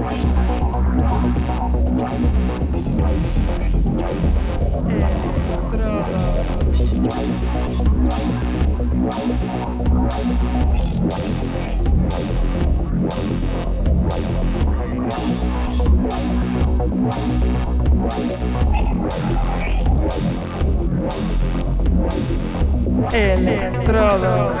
Estrada. Electrodos.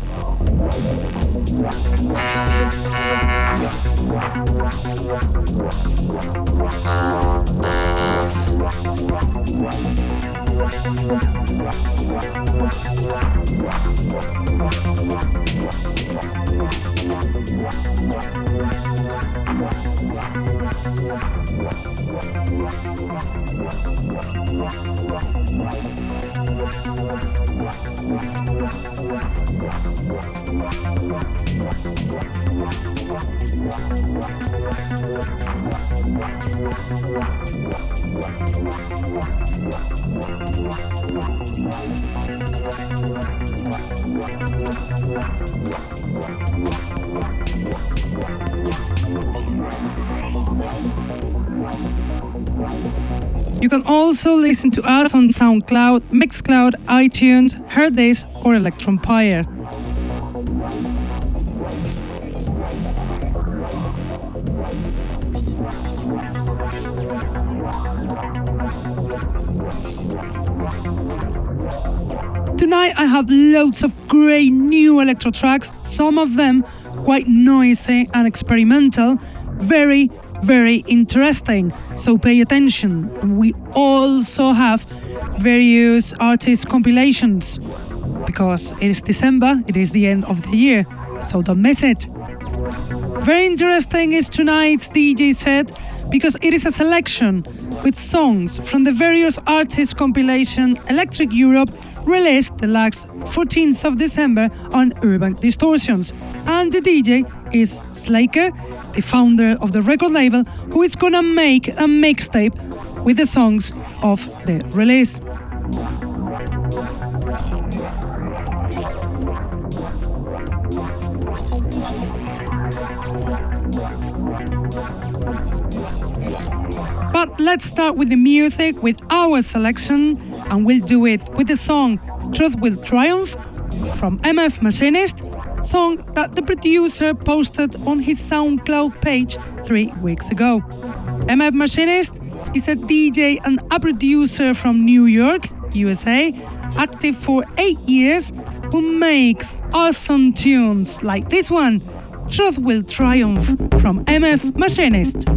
Listen to us on SoundCloud, Mixcloud, iTunes, Hearthis, or Electronpire. Tonight I have loads of great new electro tracks, some of them quite noisy and experimental, very, very interesting. So pay attention. We also have various artist compilations because it is December, it is the end of the year, so don't miss it. Very interesting is tonight's DJ set because it is a selection with songs from the various artist compilation Electric Europe released the last 14th of December on Urban Distortions. And the DJ is Slaker, the founder of the record label, who is gonna make a mixtape with the songs of the release. But let's start with the music, with our selection, and we'll do it with the song Truth Will Triumph from MF Machinist, song that the producer posted on his SoundCloud page three weeks ago. MF Machinist is a DJ and a producer from New York, USA, active for eight years, who makes awesome tunes like this one, Truth Will Triumph from MF Machinist.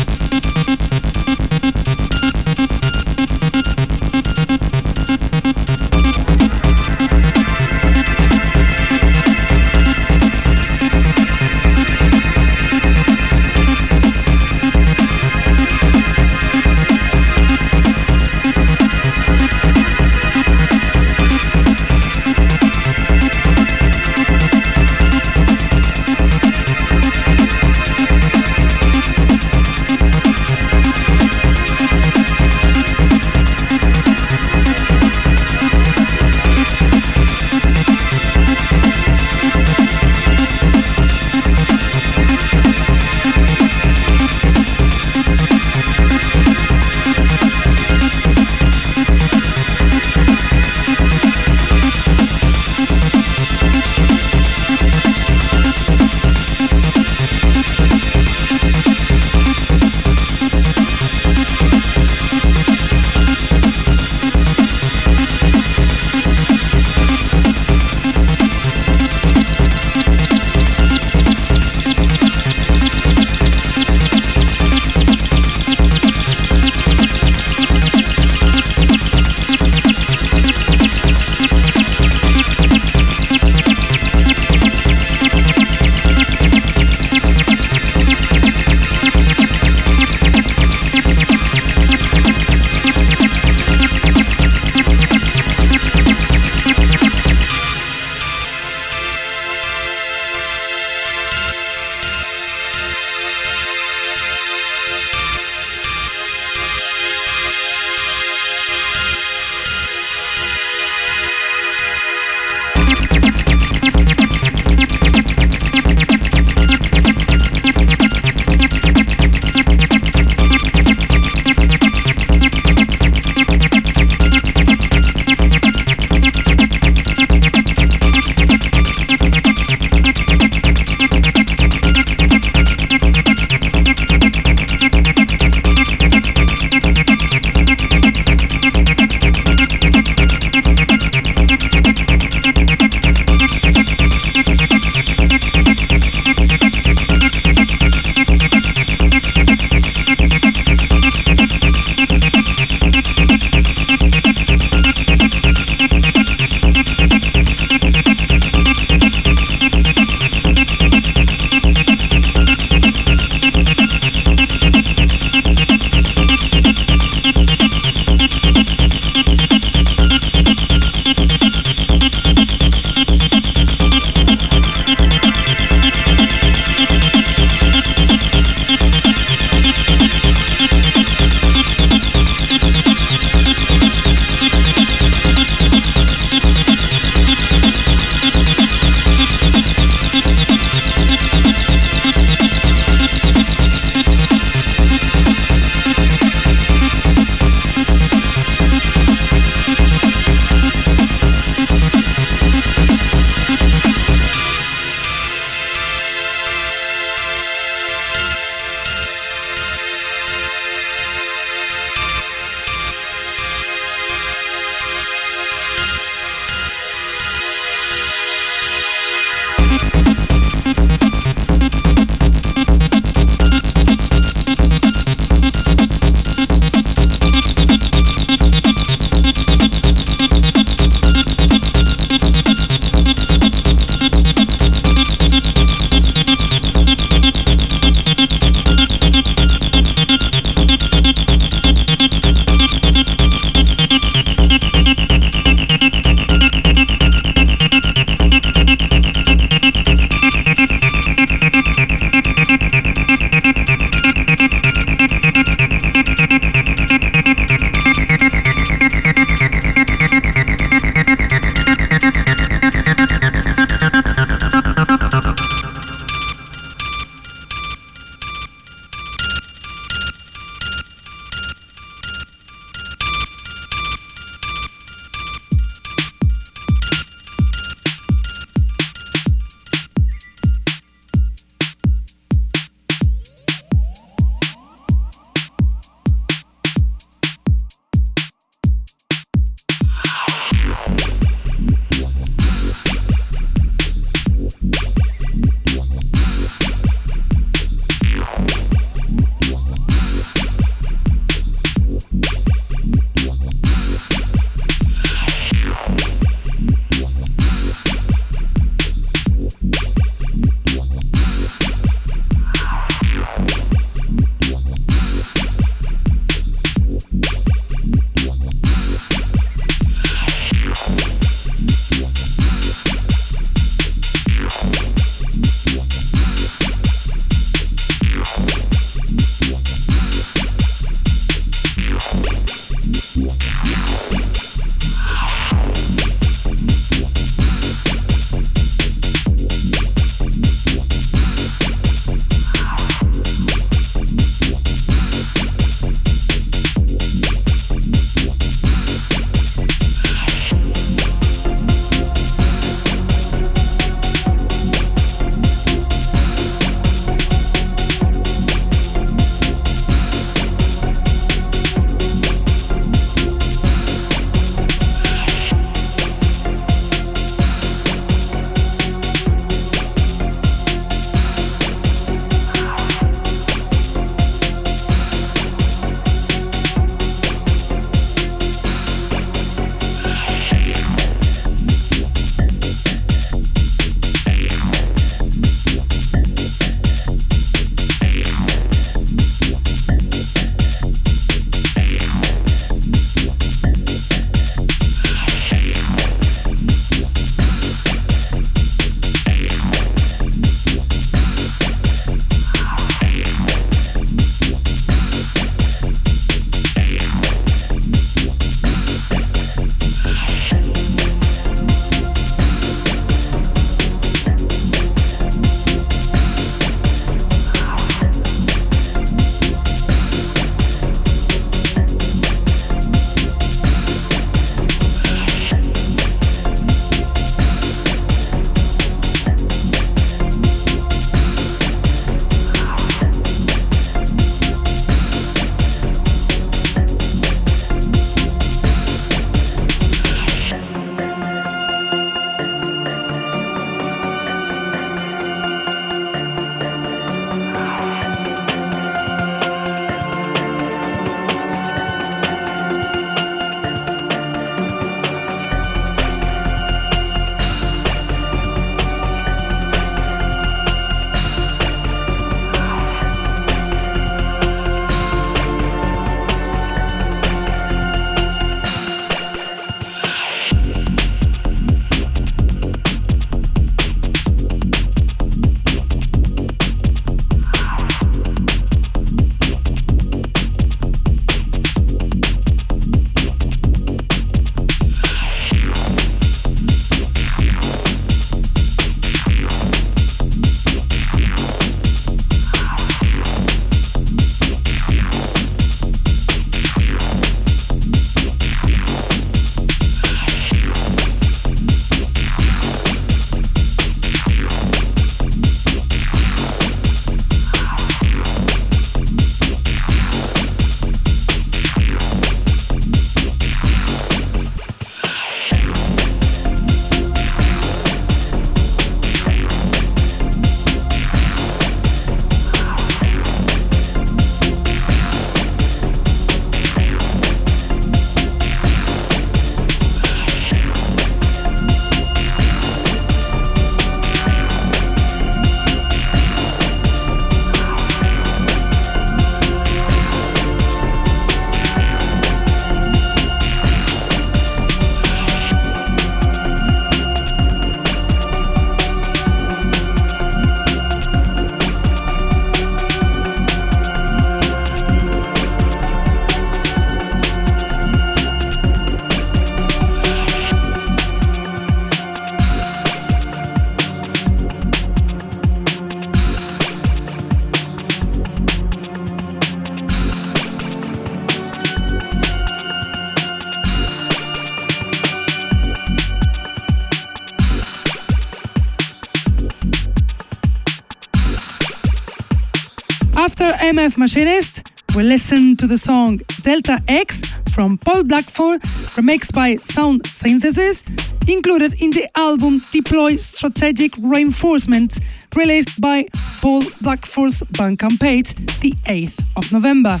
Machinist, we listen to the song Delta X from Paul Blackford, remixed by Sound Synthesis, included in the album Deploy Strategic Reinforcement, released by Paul Blackford's Bandcamp page the 8th of November.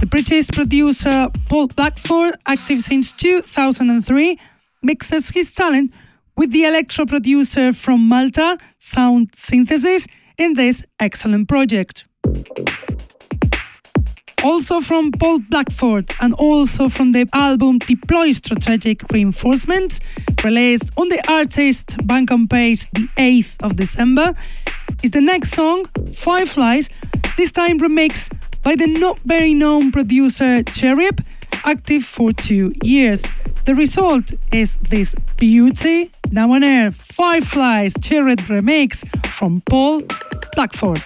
The British producer Paul Blackford, active since 2003, mixes his talent with the electro producer from Malta, Sound Synthesis, in this excellent project also from Paul Blackford and also from the album Deploy Strategic Reinforcements, released on the artist Bandcamp page the 8th of December, is the next song, Fireflies, this time remixed by the not very known producer Cherub, active for two years. The result is this beauty, now on air, Fireflies Cherub remix from Paul Blackford.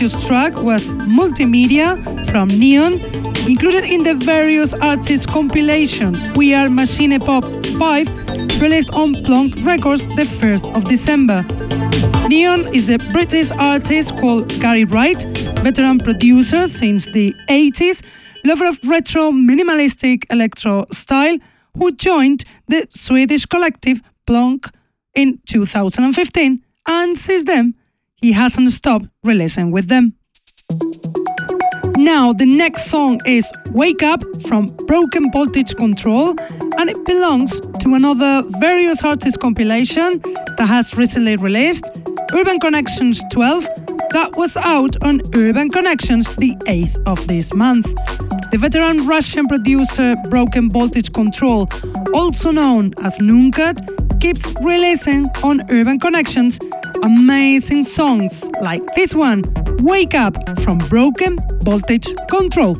Absolutely track was Multimedia from Neon, included in the various artists compilation. We Are Machine Pop 5, released on Plonk Records the 1st of December. Neon is the British artist called Gary Wright, veteran producer since the 80s, lover of retro minimalistic electro style, who joined the Swedish collective Plonk in 2015, and since then, he hasn't stopped releasing with them. Now, the next song is Wake Up from Broken Voltage Control, and it belongs to another various artists compilation that has recently released, Urban Connections 12, that was out on Urban Connections the 8th of this month. The veteran Russian producer Broken Voltage Control, also known as Nuncut, keeps releasing on Urban Connections amazing songs like this one, Wake Up from Broken Voltage Control.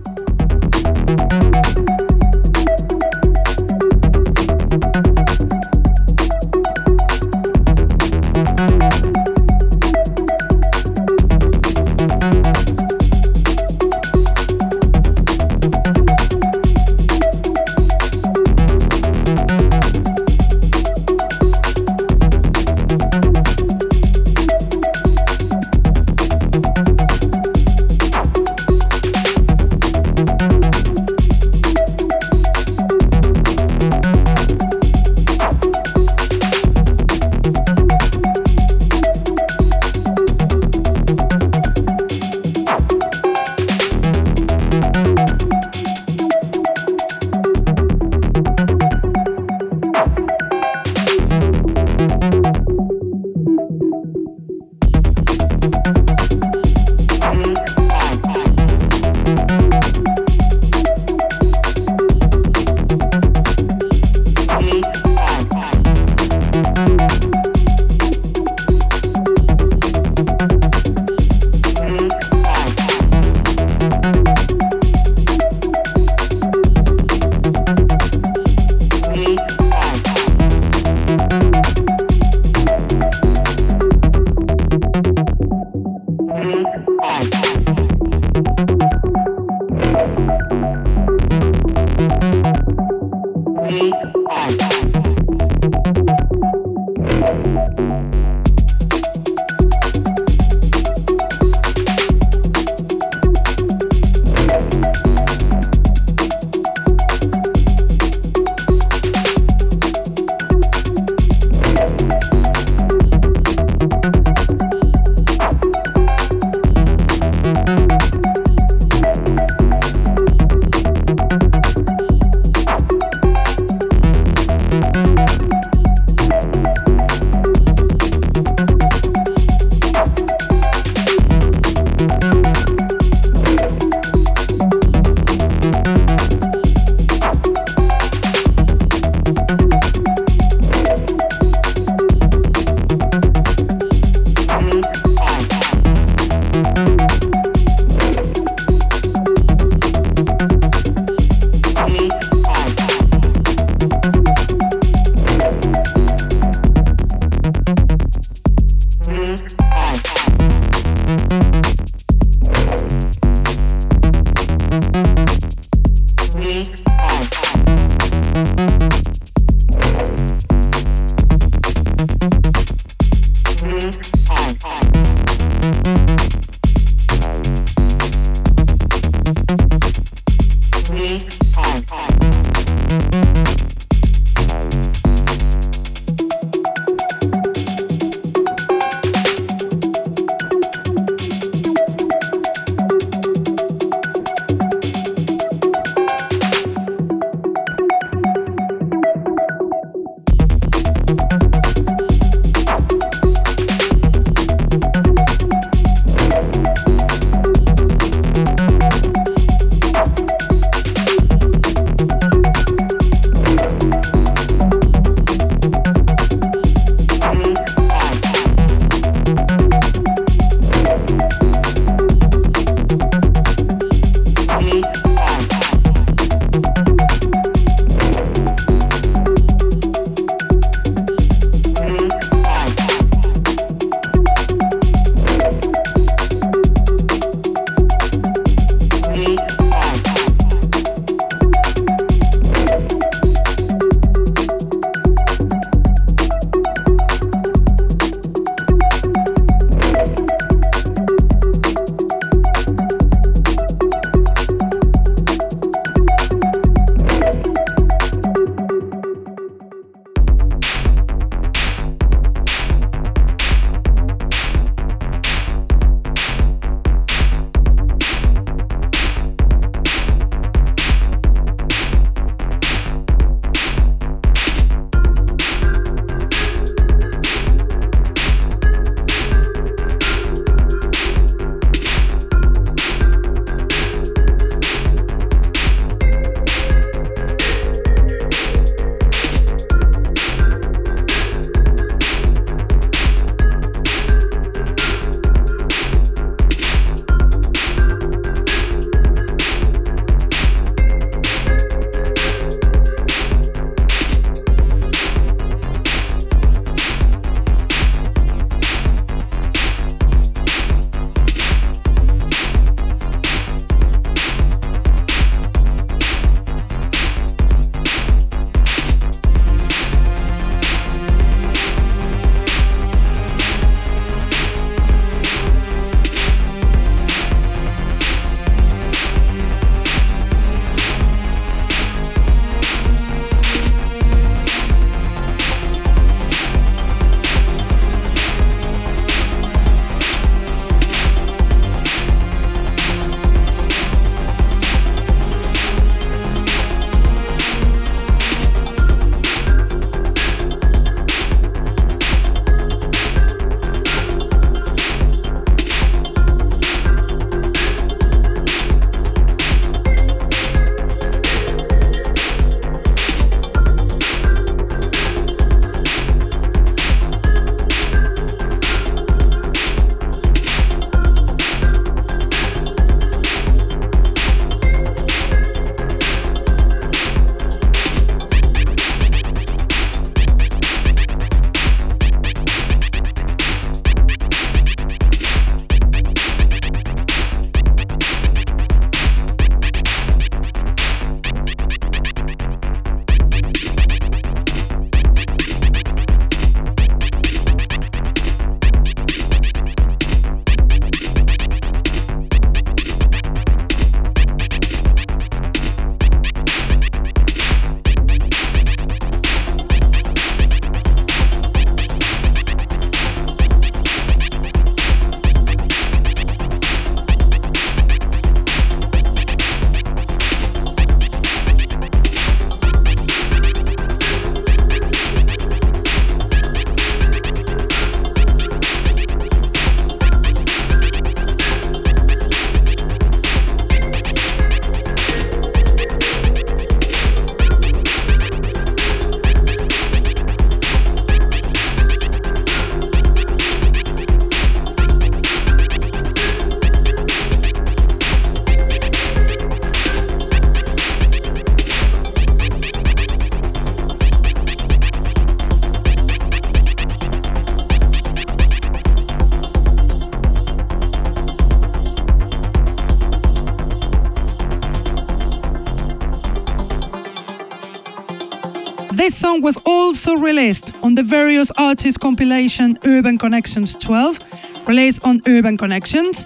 Also released on the various artists compilation Urban Connections 12, released on Urban Connections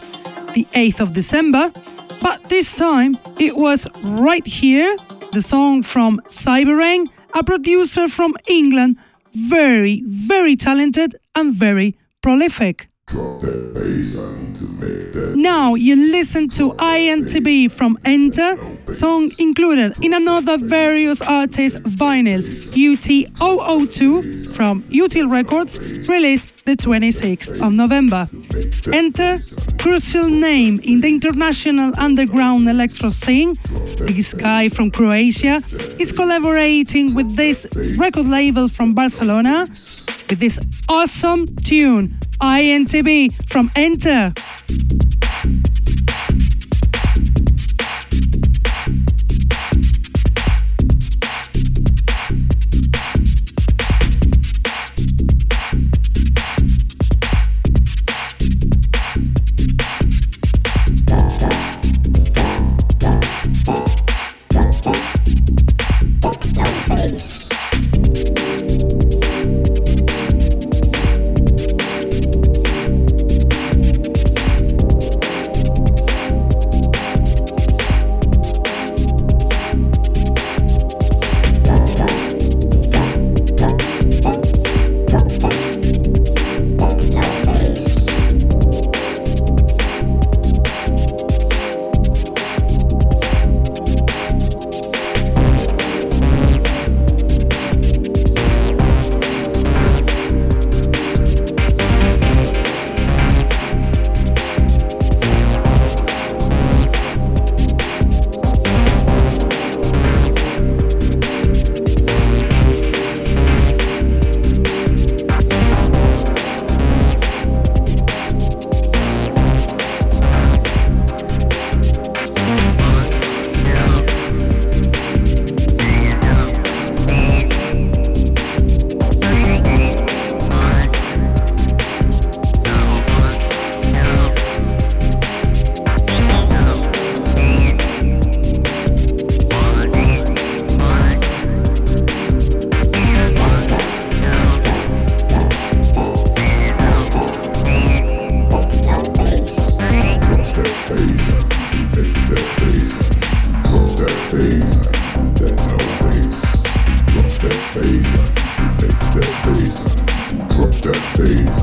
the 8th of December, but this time it was right here, the song from Cyberang, a producer from England, very, very talented and very prolific. Now you listen to INTB from Enter, song included in another various artists vinyl, UT002 from Util Records, released the 26th of November. Enter, crucial name in the international underground electro scene. This guy from Croatia is collaborating with this record label from Barcelona with this awesome tune, INTB from Enter. phase.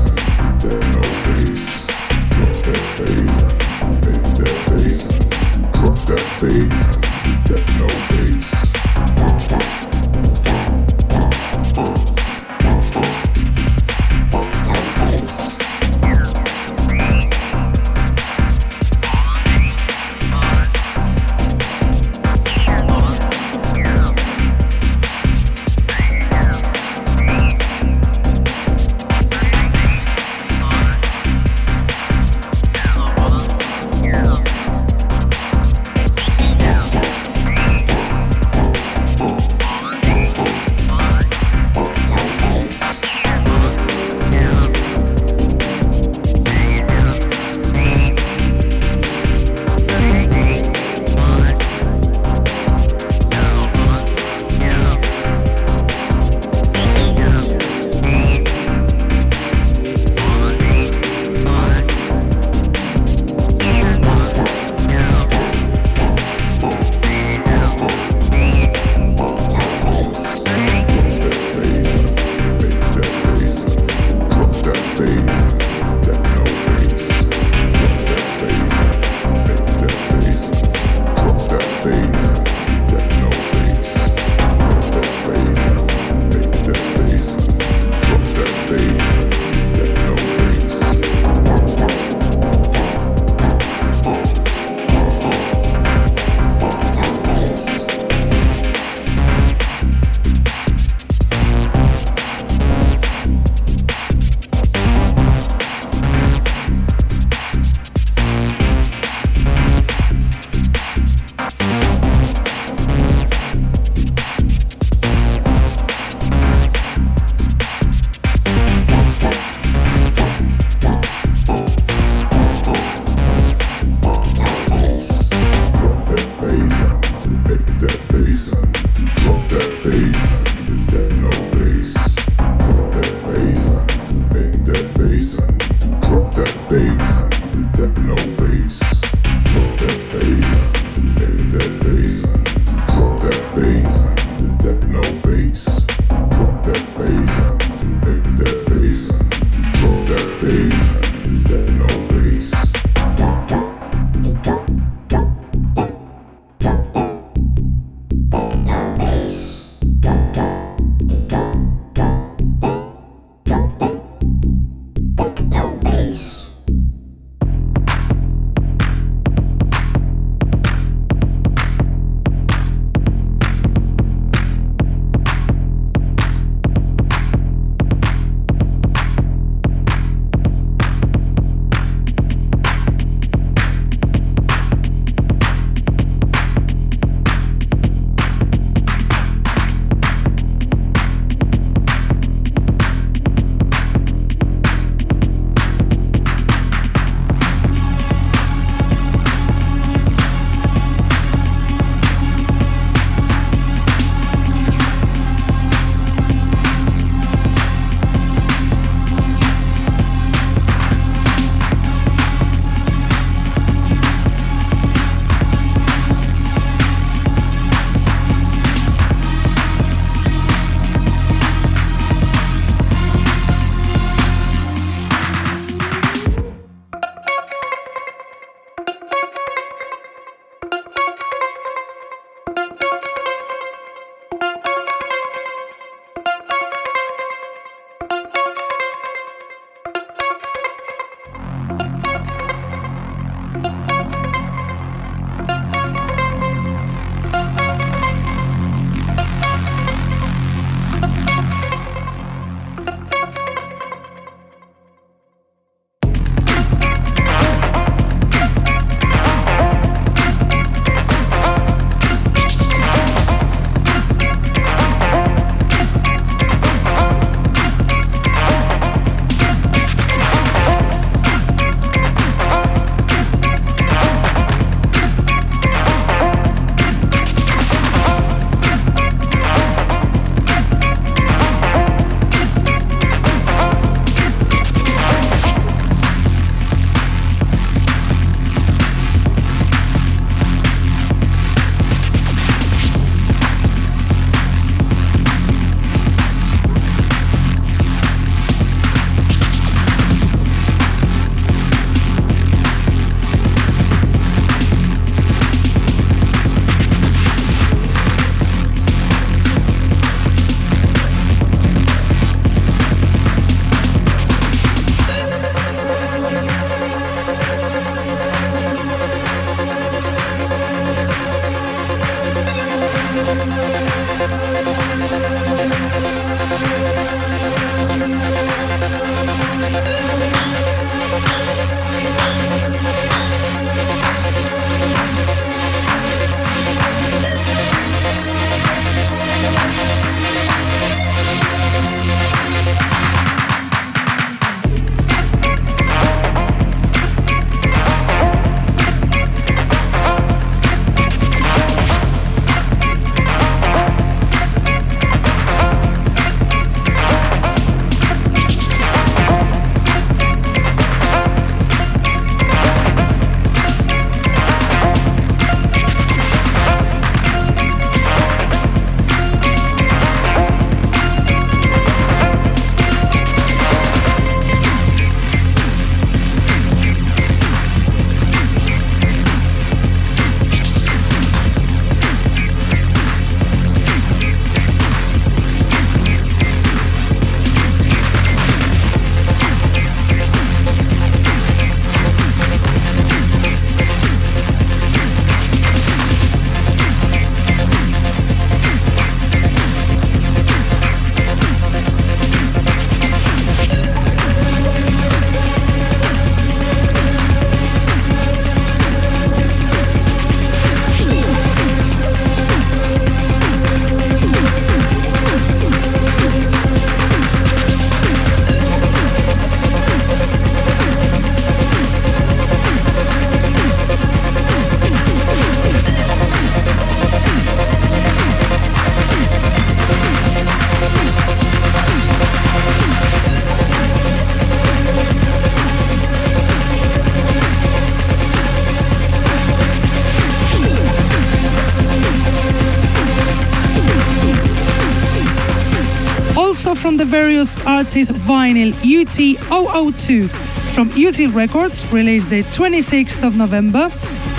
From the various artists vinyl UT002 from UT Records, released the 26th of November,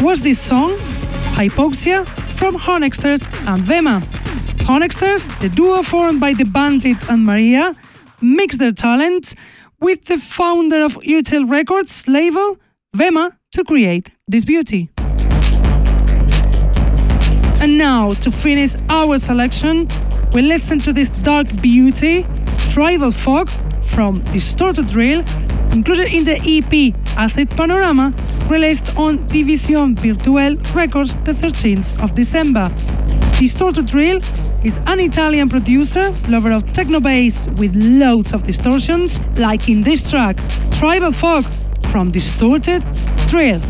was this song, Hypoxia, from Honexters and Vema. Honexters, the duo formed by the Bandit and Maria, mixed their talent with the founder of UT Records label, Vema, to create this beauty. And now, to finish our selection, we listen to this dark beauty, Tribal Fog, from Distorted Drill, included in the EP Acid Panorama, released on Division Virtuel Records the 13th of December. Distorted Drill is an Italian producer, lover of techno bass with loads of distortions, like in this track, Tribal Fog from Distorted Drill.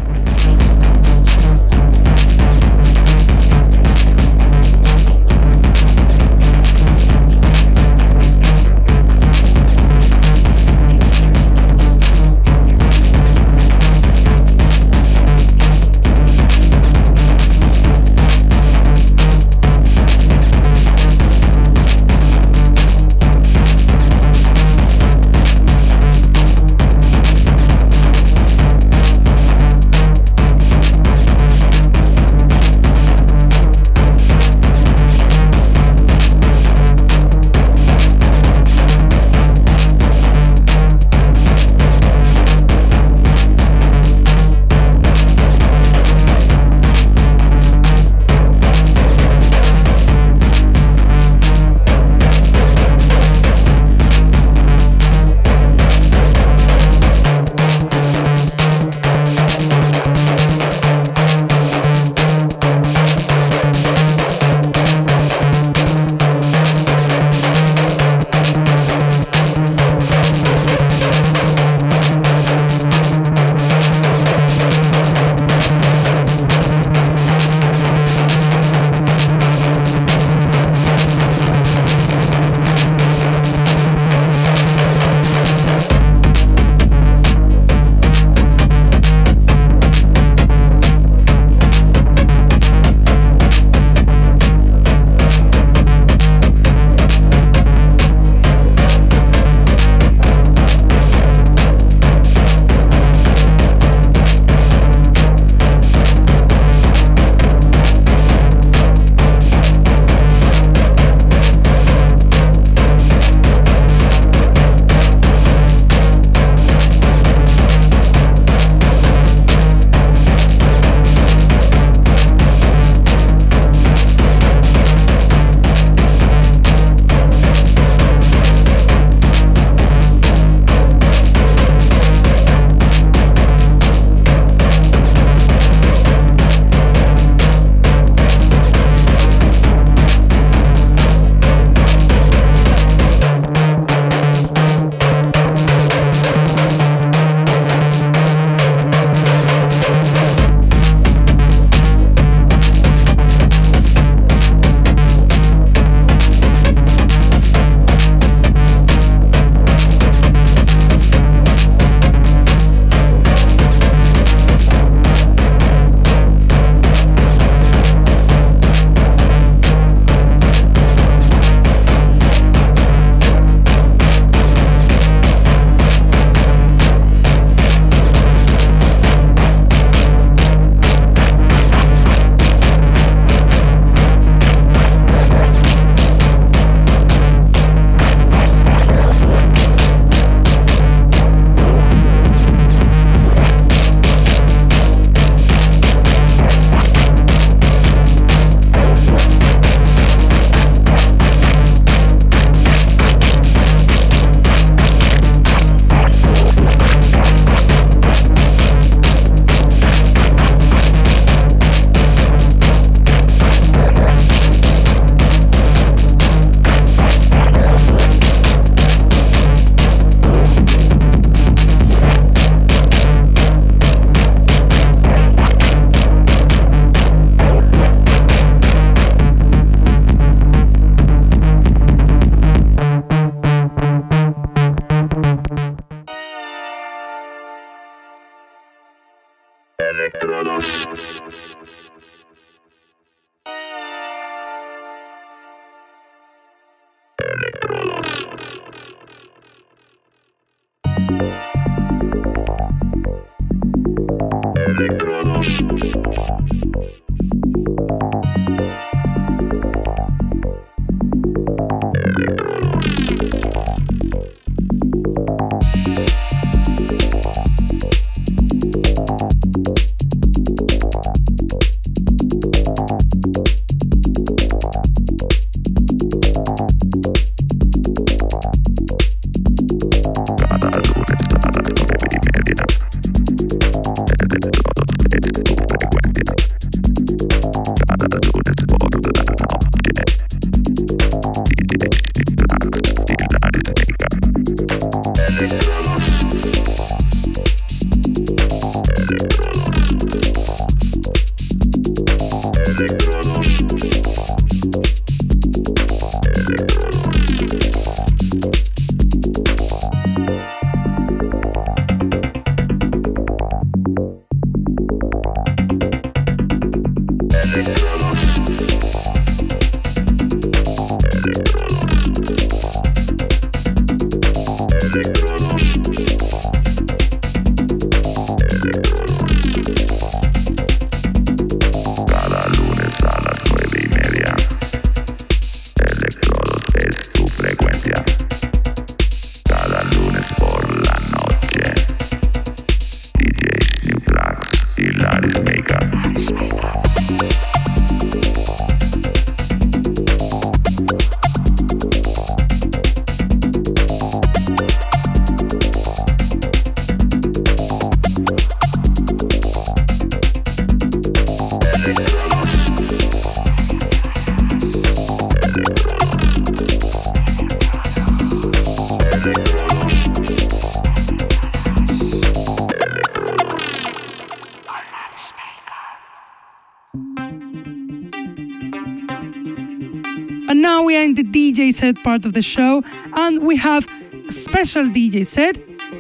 Part of the show, and we have a special DJ set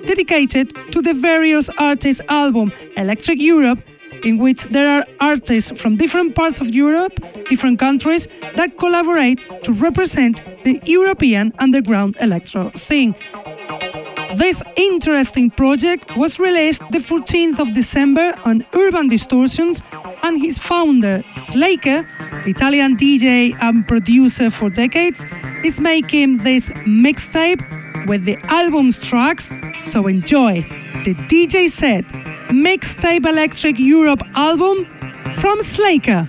dedicated to the various artists' album Electric Europe, in which there are artists from different parts of Europe, different countries, that collaborate to represent the European underground electro scene. This interesting project was released the 14th of December on Urban Distortions, and his founder, Slaker, the Italian DJ and producer for decades, is making this mixtape with the album's tracks, so enjoy the DJ set Mixtape Electric Europe album from Slaker.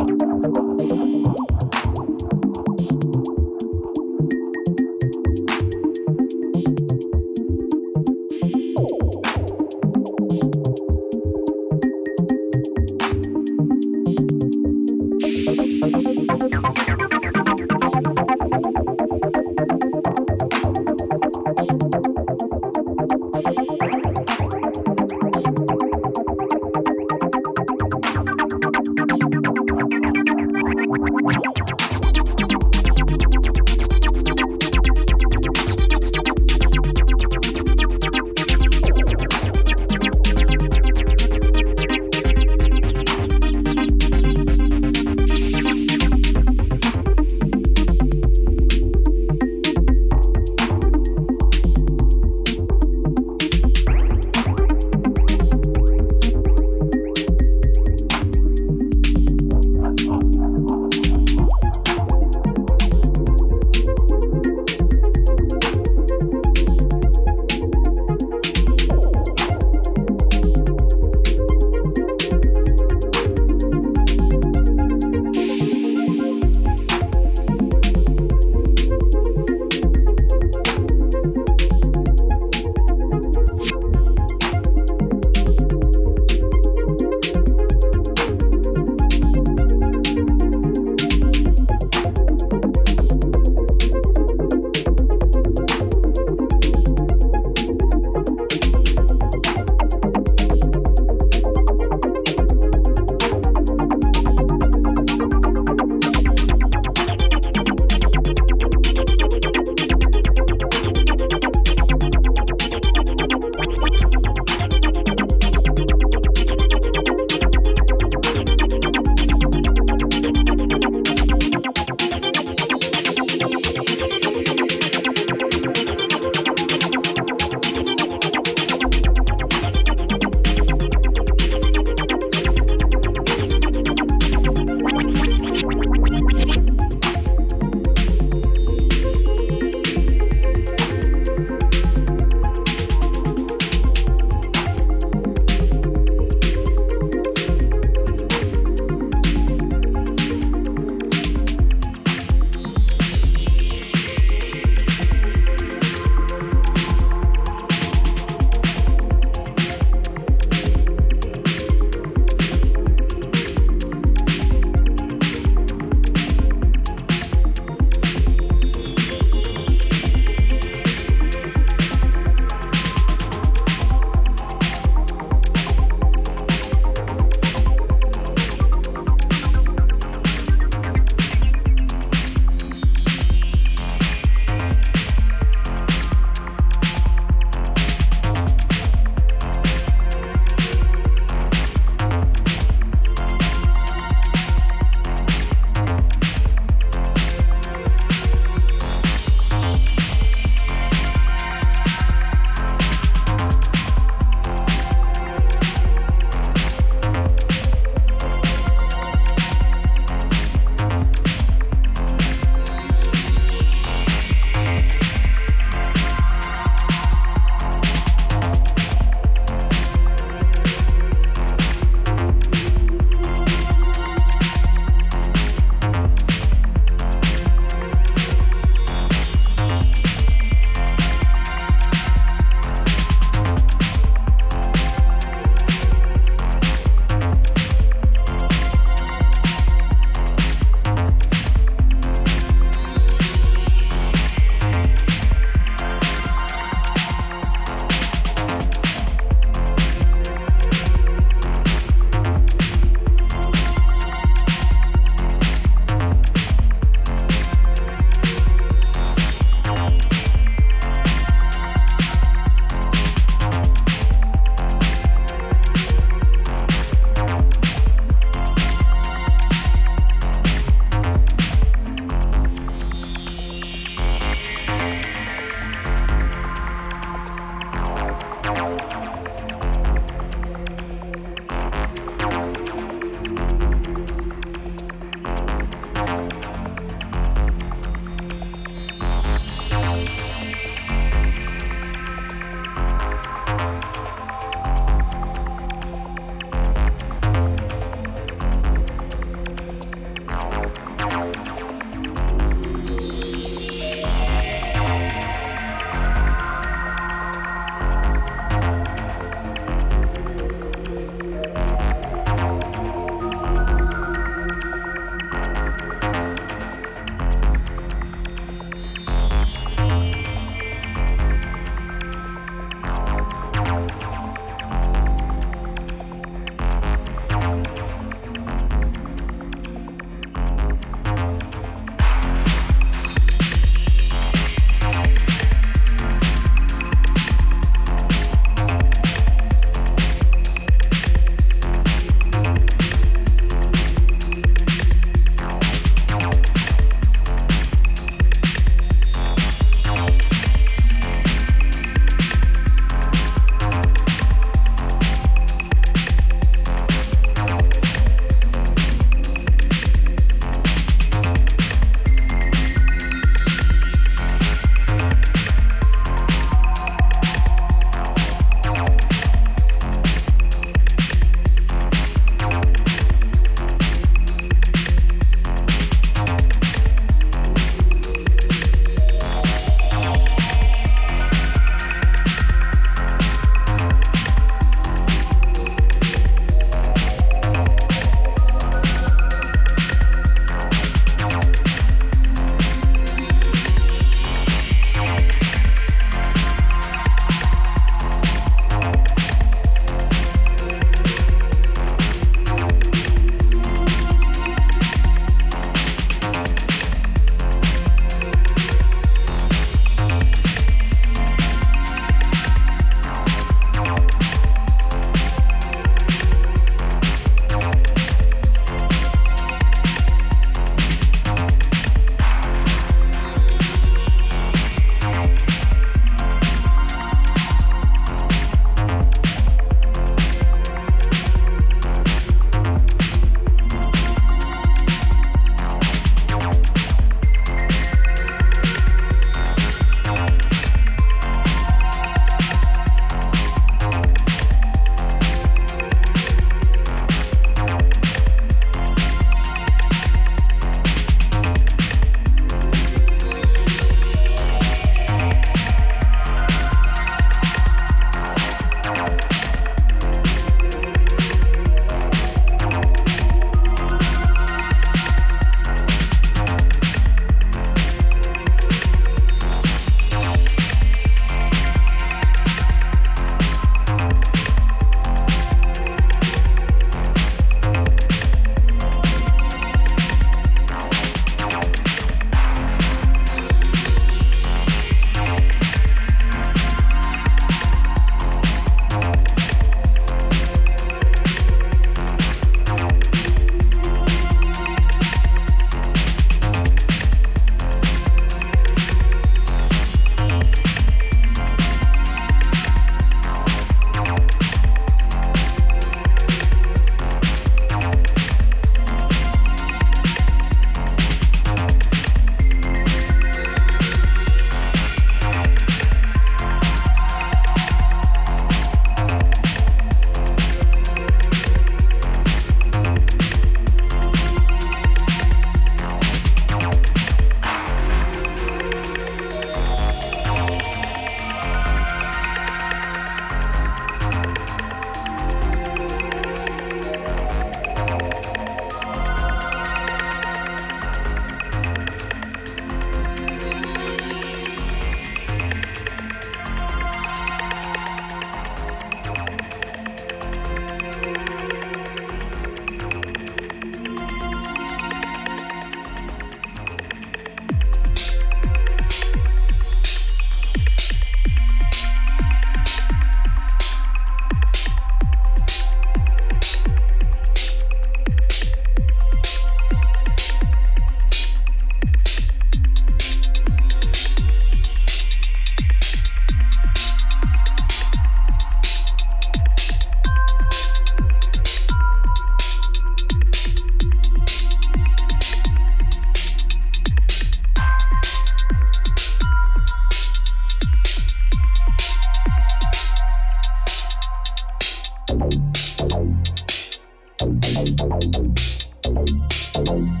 Thank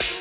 you.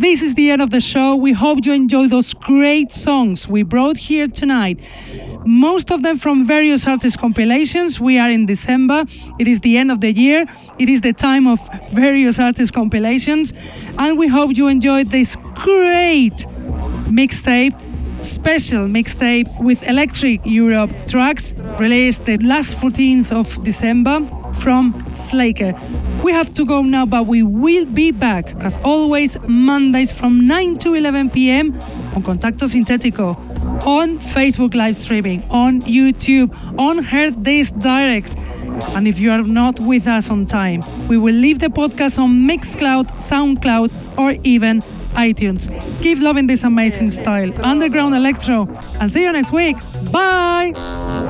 This is the end of the show. We hope you enjoy those great songs we brought here tonight. Most of them from various artist compilations. We are in December. It is the end of the year. It is the time of various artist compilations. And we hope you enjoyed this great mixtape special mixtape with Electric Europe tracks released the last 14th of December from Slaker. We have to go now, but we will be back as always Mondays from 9 to 11 p.m. on Contacto Sintético, on Facebook live streaming, on YouTube, on Heard This Direct. And if you are not with us on time, we will leave the podcast on Mixcloud, SoundCloud, or even iTunes. Keep loving this amazing style, underground electro, and see you next week. Bye!